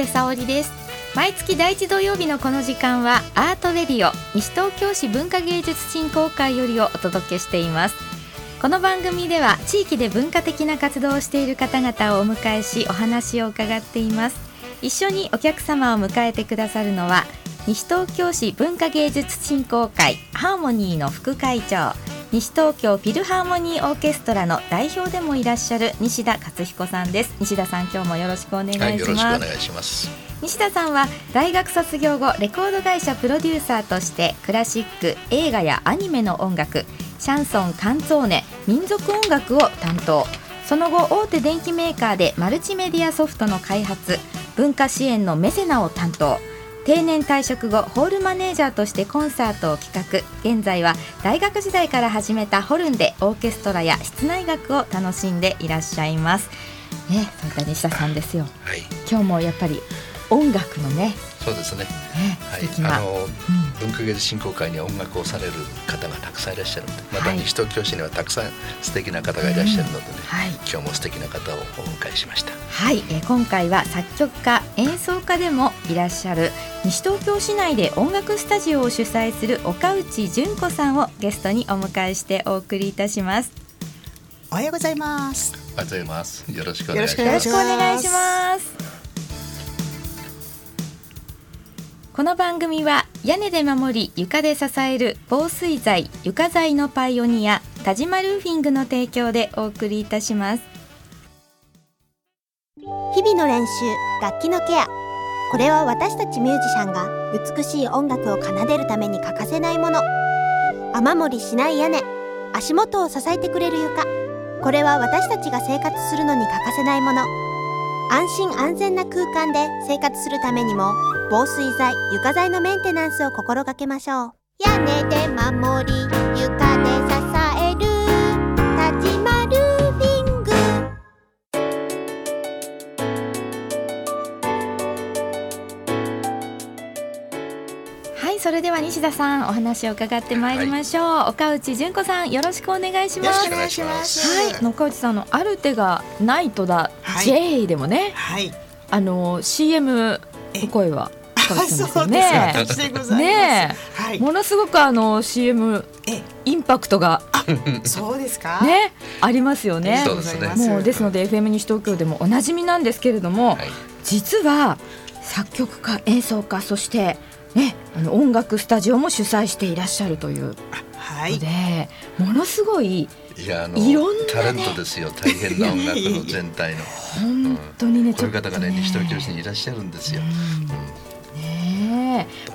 おはようございます長谷沙織です。毎月第一土曜日のこの時間はアートレディオ西東京市文化芸術振興会よりをお届けしています。この番組では地域で文化的な活動をしている方々をお迎えしお話を伺っています。一緒にお客様を迎えてくださるのは西東京市文化芸術振興会ハーモニーの副会長西東京フィルハーモニーオーケストラの代表でもいらっしゃる西田勝彦さんです。西田さん今日もよろしくお願いします、はい、よろしくお願いします。西田さんは大学卒業後レコード会社プロデューサーとしてクラシック映画やアニメの音楽シャンソンカンツォーネ民族音楽を担当。その後大手電機メーカーでマルチメディアソフトの開発文化支援のメセナを担当定年退職後ホールマネージャーとしてコンサートを企画現在は大学時代から始めたホルンでオーケストラや室内楽を楽しんでいらっしゃいます。ねそういった西田さんですよ、はい、今日もやっぱり音楽のねそうですね。ねはい、あの、うん、文化芸術振興会に音楽をされる方がたくさんいらっしゃるので、また西東京市にはたくさん素敵な方がいらっしゃるのでね、うんはい、今日も素敵な方をお迎えしました。はい、えー、今回は作曲家、演奏家でもいらっしゃる西東京市内で音楽スタジオを主催する岡内純子さんをゲストにお迎えしてお送りいたします。おはようございます。おはようございます。よろしくお願いします。よろしくお願いします。この番組は屋根で守り床で支える防水材床材のパイオニア田島ルーフィングの提供でお送りいたします。日々の練習楽器のケアこれは私たちミュージシャンが美しい音楽を奏でるために欠かせないもの。雨漏りしない屋根足元を支えてくれる床。これは私たちが生活するのに欠かせないもの。安心安全な空間で生活するためにも防水剤床材のメンテナンスを心がけましょう。屋根で守り床でそれでは西田さんお話を伺ってまいりましょう、はい、岡内純子さんよろしくお願いします。お願いします。はい。岡内さんのある手がナイトだ、はい、J でもね、はい、あの CM の声はそうですね。ねはい、ものすごくあの CM インパクトがそうですか？ねありますよね。そうですね。もうですので FM 西東京でもおなじみなんですけれども、はい、実は作曲家演奏家そしてねあの音楽スタジオも主催していらっしゃるというので、はい、ものすごいいやあのいろんな、ね、タレントですよ大変な音楽の全体の。本当にね、うん、こういう方がね西東京市にいらっしゃるんですよ。うん。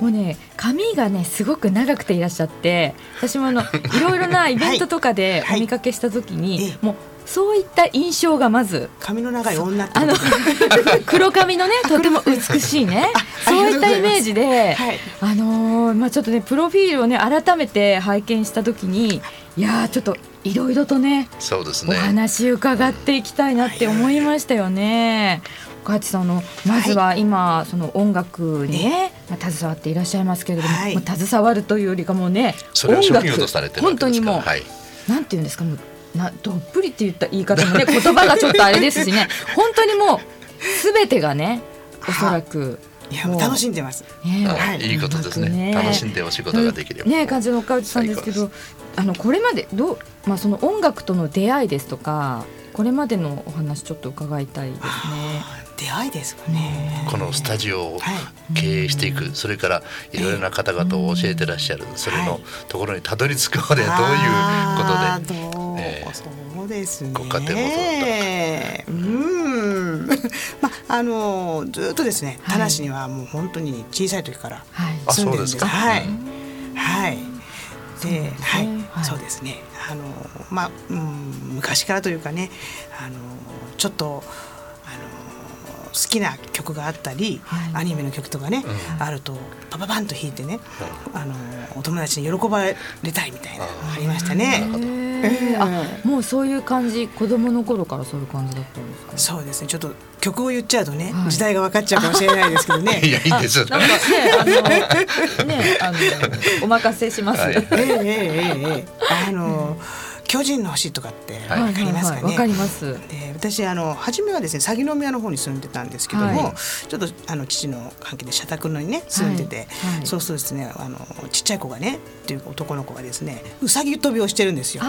もうね髪がねすごく長くていらっしゃって私もあの いろいろなイベントとかでお見かけした時に、はいはい、もうそういった印象がまず髪の長い女あの 黒髪のねとても美しいね。そういったイメージで、はい、あのー、まあちょっとねプロフィールをね改めて拝見した時にい。やちょっといろいろとねそうですね。お話伺っていきたいなって思いましたよね。岡地さんのまずは今、はい、その音楽にね、まあ、携わっていらっしゃいますけれども、はい、まあ、携わるというよりかもね音楽。本当にもう、はい、なんていうんですかもうなどっぷりって言った言い方もね 言葉がちょっとあれですしね。本当にもうすべてがねおそらく。いや楽しんでます。ね、はい、いいことですね。ね。楽しんでお仕事ができるね感じの岡内さんですけど、あのこれまでどうまあその音楽との出会いですとか、これまでのお話ちょっと伺いたいですね。出会いですかね。このスタジオを経営していく、はい、それからいろいろな方々を教えてらっしゃる、それのところにたどり着くまでどういうことで、えー、そうですね。ご家庭もうんまああのずっとですね田無にはもう本当に小さい時から住んでるんです、はい、はい、で、はい、そうですね。あのまあ、うん、昔からというかね、あのちょっと好きな曲があったり、はい、アニメの曲とかね、うん、あるとパパパンと弾いてね、あのお友達に喜ばれたいみたいなありましたね。えー、あもうそういう感じ子供の頃からそういう感じだったんですか？そうですね。ちょっと曲を言っちゃうとね、はい、時代が分かっちゃうかもしれないですけどね。いやいいですよなんかねあのねあの お任せします、はい、えー、えー、えー、えー、あの、うん巨人の星とかってわかりますかね？わ、かります。で私あの初めはですね鷺宮の方に住んでたんですけども、はい、ちょっとあの父の関係で社宅のにね住んでて、はい。はい、そうするとですねあのちっちゃい子がねっていう男の子がですねうさぎ跳びをしてるんですよ。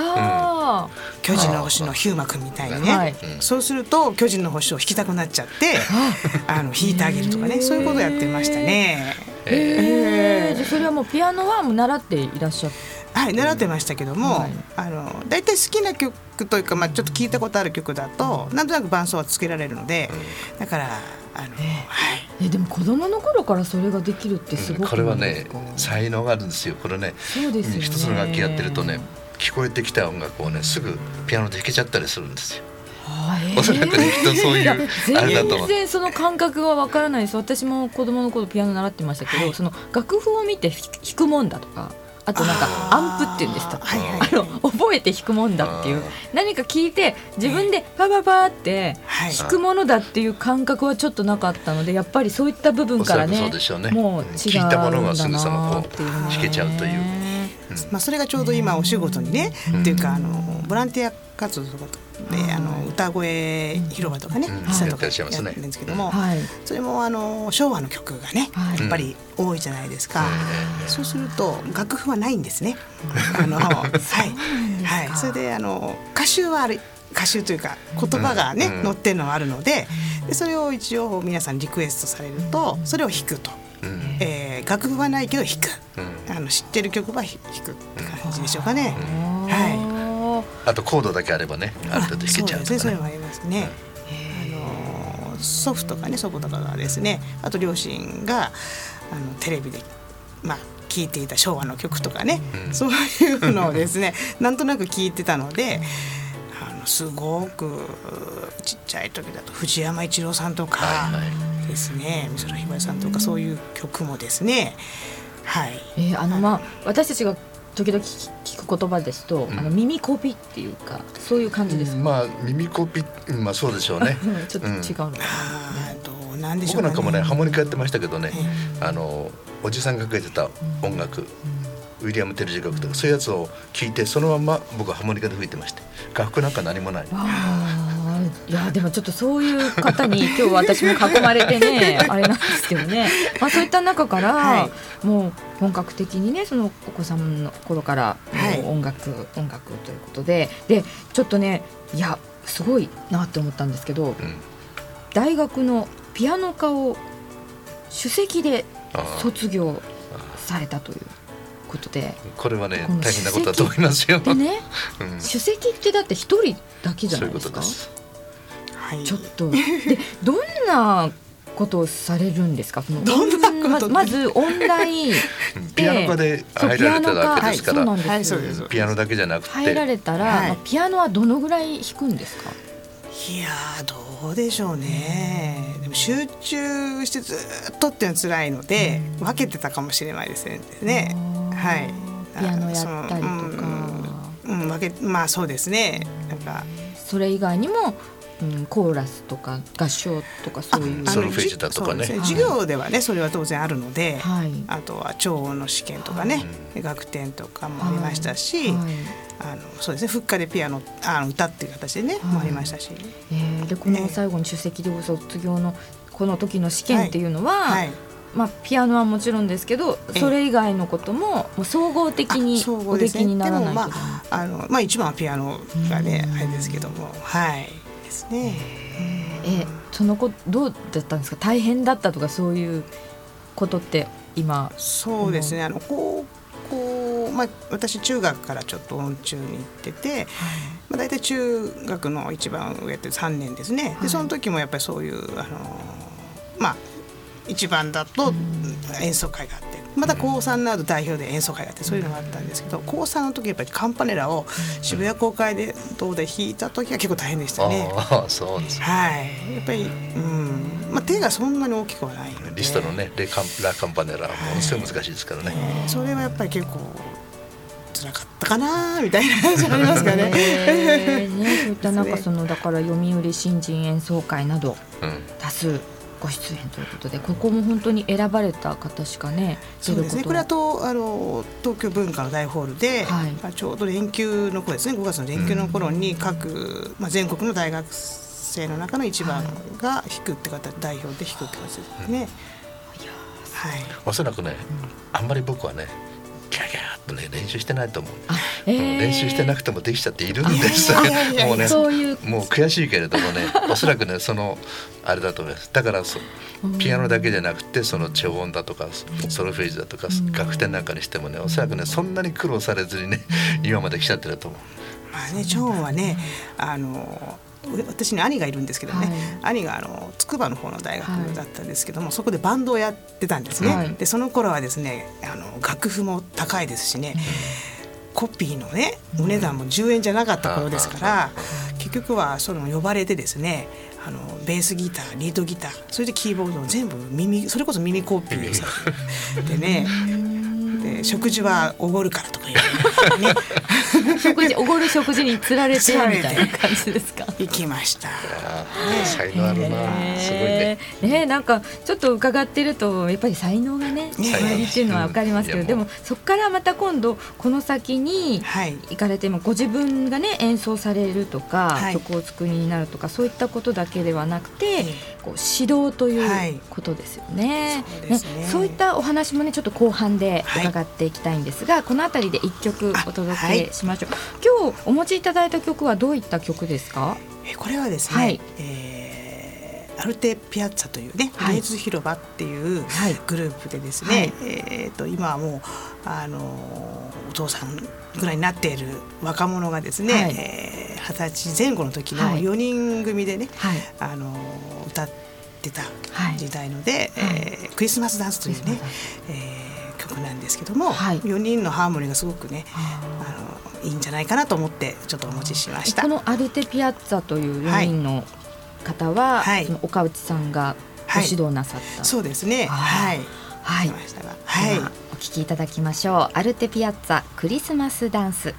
巨人の星のヒューマ君みたいにね、そうすると巨人の星を引きたくなっちゃってあの引いてあげるとかねそういうことをやってましたね。えー、えー、それはもうピアノはもう習っていらっしゃはい習ってましたけども、はい、あの大体好きな曲というか、まあ、ちょっと聞いたことある曲だとなんとなく伴奏はつけられるのでだからあの、えー、はい、えでも子供の頃からそれができるってすごく、うん、これはね才能があるんですよ。これねそうですね。一つの楽器やってるとね聞こえてきた音楽をねすぐピアノで弾けちゃったりするんですよ。おそらくねきっとそういうあれだと全然その感覚はわからないです。私も子供の頃ピアノ習ってましたけど、はい、その楽譜を見て弾くもんだとかあとなんかアンプっていうんですか、はいはい、あの覚えて弾くもんだっていう。何か聞いて自分でパパパって弾くものだっていう感覚はちょっとなかったのでやっぱりそういった部分からねね。もう違うん聞いたものがすぐそのこう弾けちゃうという。まあ、それがちょうど今お仕事にね、っていうかあのボランティア活動とかであの歌声広場とかね、喫とかやってるんですけども、それもあの昭和の曲がね、やっぱり多いじゃないですか、そうすると楽譜はないんですね。あのはい。はい、それであの歌集はある歌集というか言葉がね、載ってるのはあるのででそれを一応皆さんリクエストされるとそれを弾くと。うん。えー、楽譜はないけど弾く、うん、あの知ってる曲は弾くって感じでしょうかね。はいあとコードだけあればねある程度弾けちゃうとか、ね、そういうのありますね。あの祖父とかね祖母とかがですねあと両親があのテレビでまあ聴いていた昭和の曲とかね、うん、そういうのをですね なんとなく聞いてたので。あのすごくちっちゃい時だと藤山一郎さんとかですね、美空ひばりさんとかそういう曲もですねはい、えー、あのまあ私たちが時々聞く言葉ですと、うん、あの耳コピっていうかそういう感じですか、うん、まあ耳コピまあそうでしょうね。ちょっと違うのかな、うん、なんでしょう、ね、僕なんかもねハーモニカやってましたけどね、あのおじさんがかけてた音楽、ウィリアム・テルジ楽とかそういうやつを聞いてそのまま僕はハーモニカで吹いてまして楽譜なんか何もない。いやでもちょっとそういう方に 今日私も囲まれてね あれなんですけどね、まあ、そういった中から、はい、もう本格的にねそのお子さんの頃から音楽、はい、音楽ということで。でちょっとねいやすごいなって思ったんですけど、うん、大学のピアノ科を首席で卒業されたという。ことで。これはね大変なことだと思いますよ。でね、うん、首席ってだって一人だけじゃないですか？ちょっと。でどんなことをされるんですか？そのどんなままず音大 ピアノ科で入られたわけですから、はい、ピアノだけじゃなくて。入られたら、はい、ピアノはどのぐらい弾くんですか？いやどうでしょうね。でも集中してずっとっていうのは辛いので、うん、分けてたかもしれないですね。はい。ピアノやったりとか。うん、うん、分けまあそうですね。なんか。それ以外にもうん、コーラスとか合唱とかそういう。ソルフェージュだとかね、ね、授業ではねそれは当然あるので、はい、あとは聴音の試験とかね、はい、学点とかもありましたし、はい、あのそうですね復活でピアノあの歌っていう形でね、もありましたし、えー、でこの最後に首席で卒業のこの時の試験っていうのは、まあ、ピアノはもちろんですけどそれ以外のことももう総合的におできにならないと、まああのまあ、一番はピアノがねあれですけどもはい。ですね。えその子どうだったんですか？大変だったとかそういうことって今。そうですね。あの高校、まあ、私中学からちょっと音中に行ってて、はい、まあ、大体中学の一番上って3年ですね、でその時もやっぱりそういうあのまあ一番だと演奏会があってまた高3になると代表で演奏会があってそういうのがあったんですけど高3の時やっぱりカンパネラを渋谷公会でどうで弾いた時は結構大変でしたね。あそうですはいやっぱり、うんまあ、手がそんなに大きくはないのでリストのねレカンラカンパネラものすごい難しいですからね。はい、それはやっぱり結構辛かったかなみたいな感じありますかね。ねそういったなんかそのだから読売新人演奏会など多数ご出演ということでここも本当に選ばれた方しかねそうですね。これはとあの東京文化の大ホールで、はい、ちょうど連休の頃ですね。5月の連休の頃に各、まあ、全国の大学生性の中の一番が弾くって方代表で弾くって形ですね。はい、おそらくね、あんまり僕はねギャギャとね練習してないと思う、えー、練習してなくてもできちゃっているんです。もうねもう悔しいけれどもねおそらくねそのあれだと思います。だからそピアノだけじゃなくてその超音だとかソロフェーズだとか楽天なんかにしてもねおそらくねそんなに苦労されずにね今まで来ちゃってると思う。まあね、超音はねあの私に兄がいるんですけどね、はい、兄があの筑波の方の大学だったんですけども、はい、そこでバンドをやってたんですね、はい、でその頃はですねあの楽譜も高いですしね、コピーのねお値段も10円じゃなかった頃ですから、結局はその呼ばれてですねあのベースギターリードギターそれでキーボードを全部耳それこそ耳コピー。でね で食事はおごるからとか言う、ね、食事おごる食事につられてみたいな感じですか？行きました、ね、才能あるな、すごいね。ねなんかちょっと伺ってるとやっぱり才能がね終わりっていうのはわかりますけど、でもそこからまた今度この先に行かれてもご自分がね演奏されるとか、曲を作りになるとかそういったことだけではなくて、こう指導ということですよね,、ね。そういったお話もねちょっと後半で伺っていきたいんですが、この辺りで一曲お届けしましょう、今日お持ちいただいた曲はどういった曲ですか？これはですね、はい、えー、アルテ・ピアッツァというね、はい、ズ広場っていうグループでですね、はい、えーと、今はもうあのお父さんぐらいになっている若者がですね、はい、えー、20歳前後の時の4人組でね、はい、あの歌ってた時代ので、はい、えー、クリスマスダンスというね、えー、曲なんですけども、はい、4人のハーモニーがすごくねあのいいんじゃないかなと思ってちょっとお持ちしました。このアルテピアッツァという4人の方は、はい、その岡内さんがご指導なさった、はい、そうですね。はい。はい、はい、お聞きいただきましょう。アルテピアッツァクリスマスダンス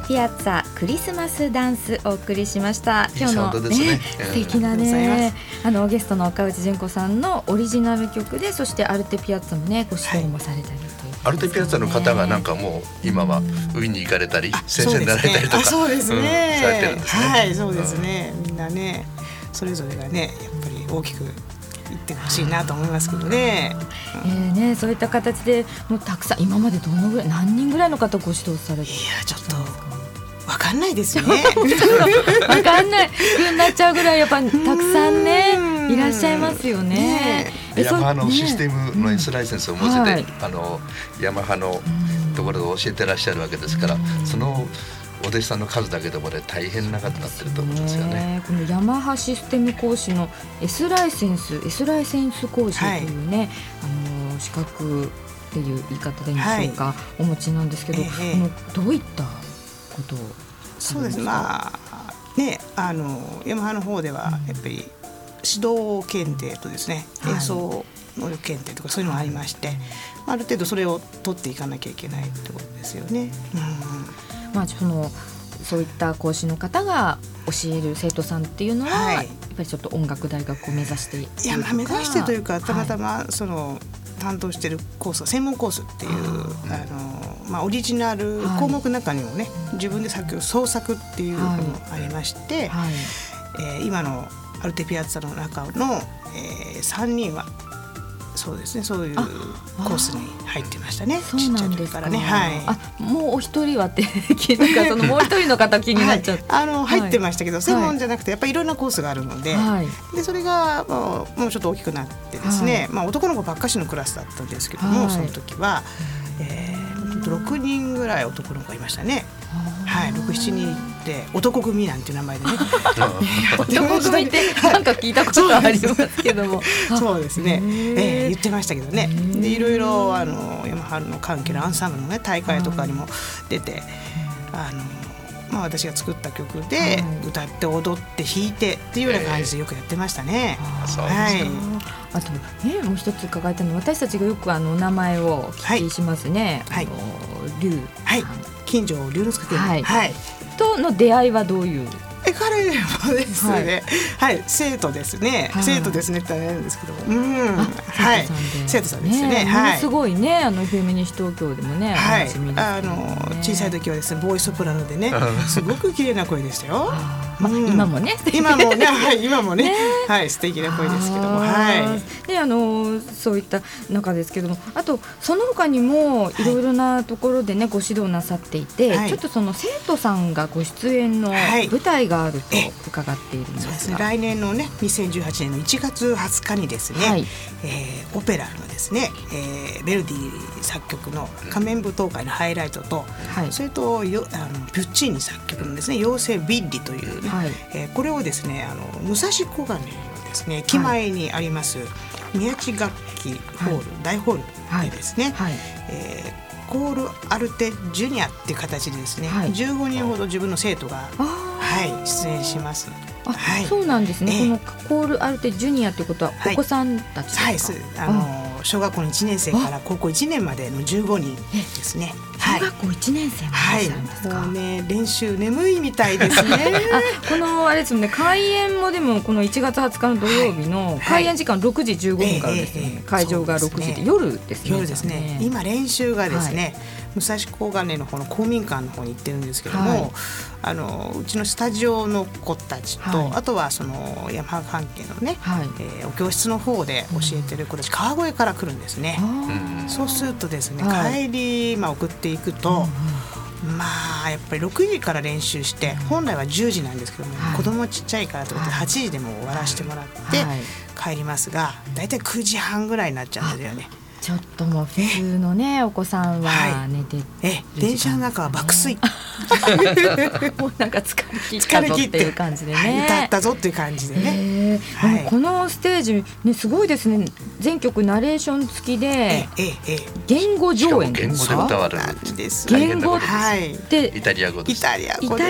テピアッツァクリスマスダンスお送りしました。今日のね、ね素敵なねあのゲストの岡内純子さんのオリジナル曲でそしてアルテピアッツァもねご指導もされたりという、ね。アルテピアッツァの方がなんかもう今はウィーンに行かれたり先生になられたりとかそうですね、されてるんですね。はいそうですね、みんなねそれぞれがねやっぱり大きく言ってほしいなと思いますけどね。えーね、そういった形でもうたくさん今までどのぐらい何人ぐらいの方ご指導されていやちょっとわかんないですよね。わかんない。になっちゃうぐらいやっぱたくさんねいらっしゃいますよね。ねヤマハのシステムの S ライセンスを持ってて、はい、あのヤマハのところで教えてらっしゃるわけですから、そのお弟子さんの数だけでもね大変な数になってると思うんですよね。このヤマハシステム講師の S ライセンス S ライセンス講師というね、はい、あの資格っていう言い方でいいんでしょうか、はい、お持ちなんですけど、えー、このどういったことをそうです。まあねあのヤマハの方ではやっぱり指導検定とですね、演奏能力検定とかそういうのがありまして、ある程度それを取っていかなきゃいけないってことですよね。うんまあ、そのそういった講師の方が教える生徒さんっていうのは、はい、やっぱりちょっと音楽大学を目指していや、まあ、目指してというかたまたまその、はい、担当しているコース専門コースっていうあの、まあ、オリジナル項目の中にもね、はい、自分で作曲創作っていうのもありまして、はい。えー、今のアルテピアッツァの中の、えー、3人はそうですね。そういうコースに入ってましたね。そうなんですか。らね。はい。あもうお一人はって 聞いたかそのもう一人の方気になっちゃって、はい、あの入ってましたけど、専門じゃなくてやっぱりいろんなコースがあるので、はい、でそれがもうもうちょっと大きくなってですね、まあ男の子ばっかしのクラスだったんですけども、その時は、えー、6人ぐらい男の子がいましたね。はい、六七人って男組なんていう名前でね。男組ってなんか聞いたことありますけども。そうですね。えー、言ってましたけどね。でいろいろあのヤマハの関係のアンサンブルのね大会とかにも出て、あの。まあ、私が作った曲で歌って踊って弾いてっていうような感じでよくやってましたね。はい。あとねもう一つ伺いたいの私たちがよくあのお名前をお聞きしますね。はい。龍はい。近所龍之介君、はい、はい、との出会いはどういう？え彼もですね、はい、はい、生徒ですね、はい、生徒ですねって言うんですけどうん、はい、生徒さんで。すね、ねはい、すごいね、あのフェミニスト東京でもね、はい、あの小さい時はですね、ボーイソプラノでね、すごく綺麗な声でしたよ。まあ、今もね。今もね、はい、今もね。はい素敵な声ですけども。はい。であのそういった中ですけども。あとその他にもいろいろなところでね、ご指導なさっていて、ちょっとその生徒さんがご出演の舞台があると伺っているんですが、来年のね2018年の1月20日にですね、はい、えー、オペラのですね、えー、ベルディ作曲の「仮面舞踏会」のハイライトと、はい、それとよあのピュッチーニ作曲のですね「妖精ビッリ」というね、はい、えー、これをですねあの武蔵小金のですね駅前にあります、宮地楽器ホール、大ホールでですね、はい。えー、コール・アルテ・ジュニアっていう形でですね、はい、15人ほど自分の生徒が、はい、出演します。はい、そうなんですね、えー、このコール・アルテ・ジュニアということはお子さんたちですか、はい、はい、あの小学校の1年生から高校1年までの15人ですね。小学校1年生はい、ね練習眠いみたいですね。あこのあれですね開演もでもこの1月20日の土曜日の開演時間6時15分からですね、会場が6時で、ね、夜ですね。夜ですね。今練習がですね、武蔵小金の方の公民館の方に行ってるんですけども、はい、あのうちのスタジオの子たちと、はい、あとはその山関係のね、はい、えー、お教室の方で教えてる子たち、川越から来るんですね。そうするとですね、帰り、まあ、送っていくと、まあやっぱり6時から練習して本来は10時なんですけども、はい、子供ちっちゃいからとことで8時でも終わらせてもらって帰りますが大体9時半ぐらいになっちゃうんだよね。ちょっともう普通のねお子さんは寝て、え電車の中は爆睡。もうなんか疲れ切ったぞっていう感じでね、歌ったぞっていう感じでね、はい、このステージねすごいですね。全曲ナレーション付きで言語上演言語で歌われる言語でイタリア語イタリア語で。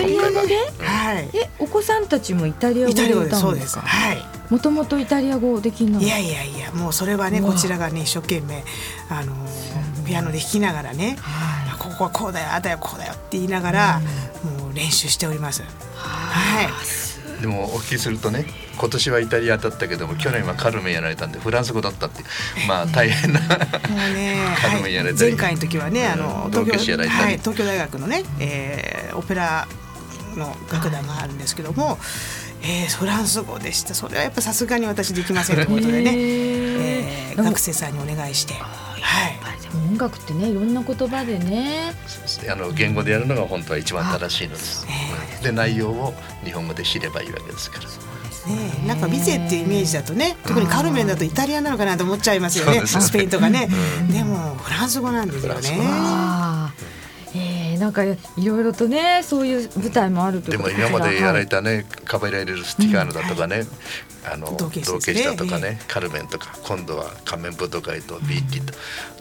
はい。えお子さんたちもイタリア語で歌うんですか？はいもともとイタリア語できないいやいやいやもうそれはねこちらがね一生懸命あのピアノで弾きながらね、はい、ここはこうだよあだよこうだよって言いながら、もう練習しております。はい。でもお聞きするとね今年はイタリアだったけども去年はカルメンやられたんでフランス語だったってまあ大変なね、カルメンやられたり、前回の時はねあの東京,、はい、東京大学のね、えー、オペラの楽団があるんですけども、えー、フランス語でした。それはやっぱさすがに私できませんということでね、えー、学生さんにお願いして。はい、音楽ってねいろんな言葉でね。あの言語でやるのが本当は一番正しいのです。で内容を日本語で知ればいいわけですから。ね、なんかビゼっていうイメージだとね特にカルメンだとイタリアなのかなと思っちゃいますよね。スペインとかね、でもフランス語なんですよね。えー、なんかいろいろとねそういう舞台もあるとで。も今までやられたね、カバイライルスティカーノだとかね、あの同系したとかね、カルメンとか今度は仮面舞踏会とビーティと、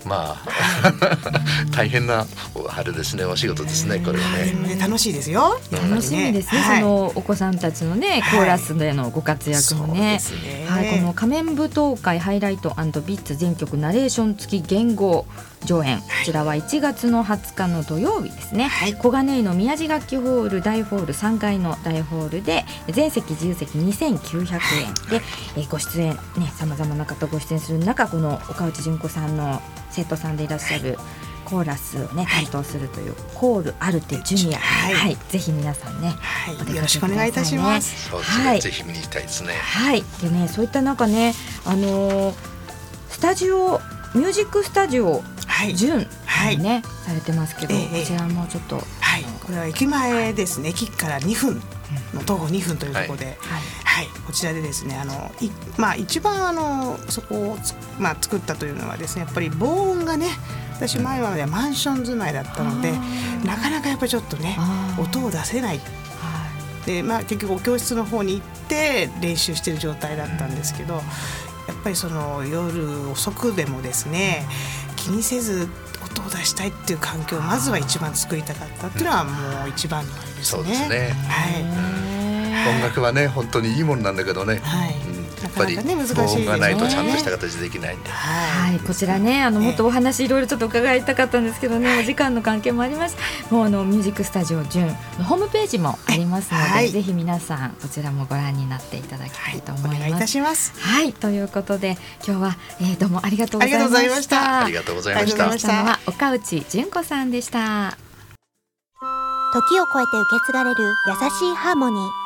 まあ 大変なあれですねお仕事ですねこれはね。楽しいですよ。楽しみですね、そのお子さんたちのねコーラスでのご活躍もね。はい、この仮面舞踏会ハイライトビッツ全曲ナレーション付き言語上演、こちらは1月の20日の土曜日ですね、はい、小金井の宮地楽器ホール大ホール3階の大ホールで全席自由席2900円で、えー、ご出演ねさまざまな方ご出演する中この岡内純子さんの生徒さんでいらっしゃる、コーラスをね担当するという、コールアルテジュニア、はい、はい、ぜひ皆さんね、はい、よろしくお願いいたします。はい、ぜひ見に行きたいですね。はい、でねそういった中ねあのー、スタジオミュージックスタジオ純、はい、ね、されてますけど、えー、こちらもちょっと、はい、これは駅前ですね、駅から2分の徒歩2分というところで、はい、はい、こちらでですねあのい、まあ、一番あのそこをまあ、作ったというのはですねやっぱり防音がね私前まではマンション住まいだったのでなかなかやっぱりちょっとね音を出せない。でまあ、結局お教室の方に行って練習してる状態だったんですけどやっぱりその夜遅くでもですね気にせず音を出したいっていう環境をまずは一番作りたかったっていうのはもう一番のあれですね。そうですね。はい、音楽はね本当にいいものなんだけどね、はい、やっぱり、ね、難しいがないとちゃんとした形できないんで、はい、こちらねあのもっとお話いろいろちょっと伺いたかったんですけどね、お時間の関係もありますもうあのミュージックスタジオ純のホームページもありますので、はい、ぜひ皆さんこちらもご覧になっていただきたいと思います。はい、いたしますはい。ということで今日は、えー、どうもありがとうございました。ありがとうございました。した。のは岡内純子さんでした。時を超えて受け継がれる優しいハーモニー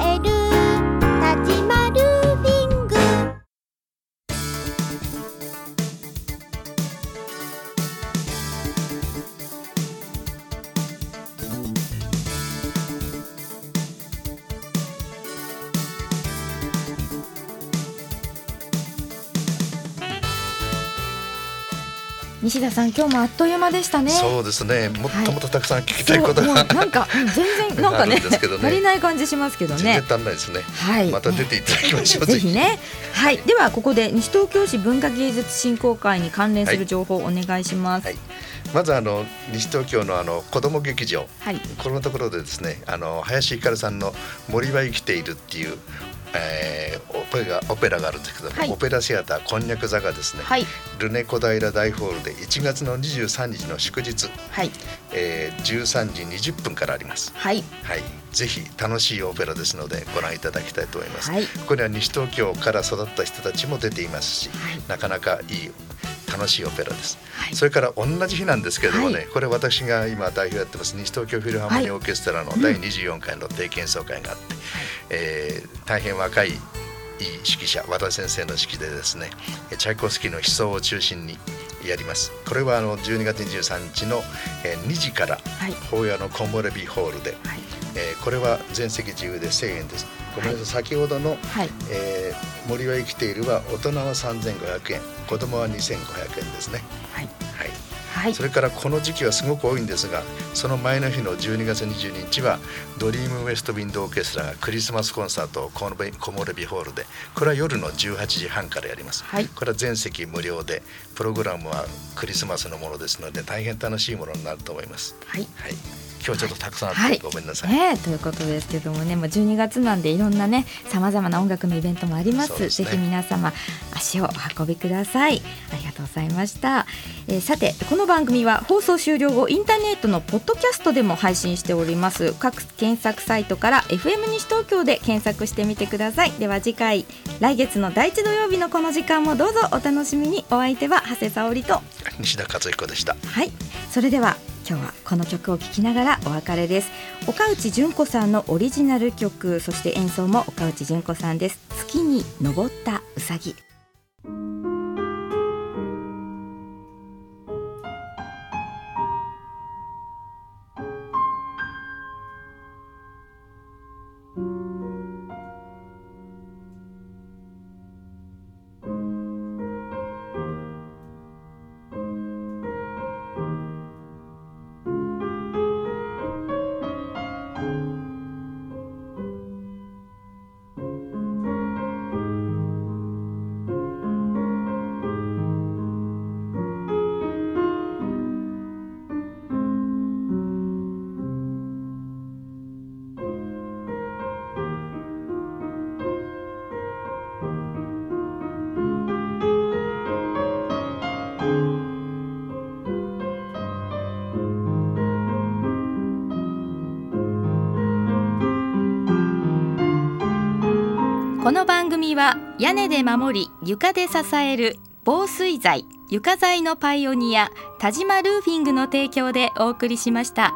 西田さん今日もあっという間でしたね。そうですね。もっともっとたくさん聞きたいことが、はい、なんか全然なんかね ね。足りない感じしますけどね。全然足んないですね。はい。また出ていただきましょう。ぜひね。はい。ではここで西東京市文化芸術振興会に関連する情報をお願いします、はい、まずあの西東京のあの子ども劇場、はい、このところでですねあの林ひかるさんの森は生きているっていうえー、オペラオペラがあるんですけども、はい、オペラシアターこんにゃく座がですね、はい、ルネ小平大ホールで1月の23日の祝日、はい。えー、13時20分からあります。はい、はい、ぜひ楽しいオペラですのでご覧いただきたいと思います。はい、ここには西東京から育った人たちも出ていますし、はい、なかなかいい楽しいオペラです、はい、それから同じ日なんですけれどもね、はい、これ私が今代表やってます西東京フィルハーモニーオーケストラの第24回の定期演奏会があって、はい、えー、大変若い指揮者和田先生の指揮でですねチャイコフスキーの悲壮を中心にやります。これはあの12月23日の2時から法屋のコンボレビホールで、はい、えー、これは全席自由で1000円です。ごめんなさい、先ほどの、はい、えー、森は生きているは大人は3500円子供は2500円ですね。はい、はいはい、それからこの時期はすごく多いんですがその前の日の12月22日はドリームウエストウィンドオーケストラがクリスマスコンサートをコモレビホールでこれは夜の18時半からやります、はい、これは全席無料でプログラムはクリスマスのものですので大変楽しいものになると思います。はい、はい今日ちょっとたくさんあって、はい、ごめんなさい、えー、ということですけどもねもう12月なんでいろんなねさまざまな音楽のイベントもあります、ね、ぜひ皆様足を運びください。ありがとうございました、えー、さてこの番組は放送終了後インターネットのポッドキャストでも配信しております。各検索サイトから FM 西東京で検索してみてください。では次回来月の第一土曜日のこの時間もどうぞお楽しみに。お相手は長谷沙織と。西田和彦でした。はい。それでは今日はこの曲を聴きながらお別れです。岡内純子さんのオリジナル曲そして演奏も岡内純子さんです。月に登ったうさぎ。組は屋根で守り床で支える防水材床材のパイオニア田島ルーフィングの提供でお送りしました。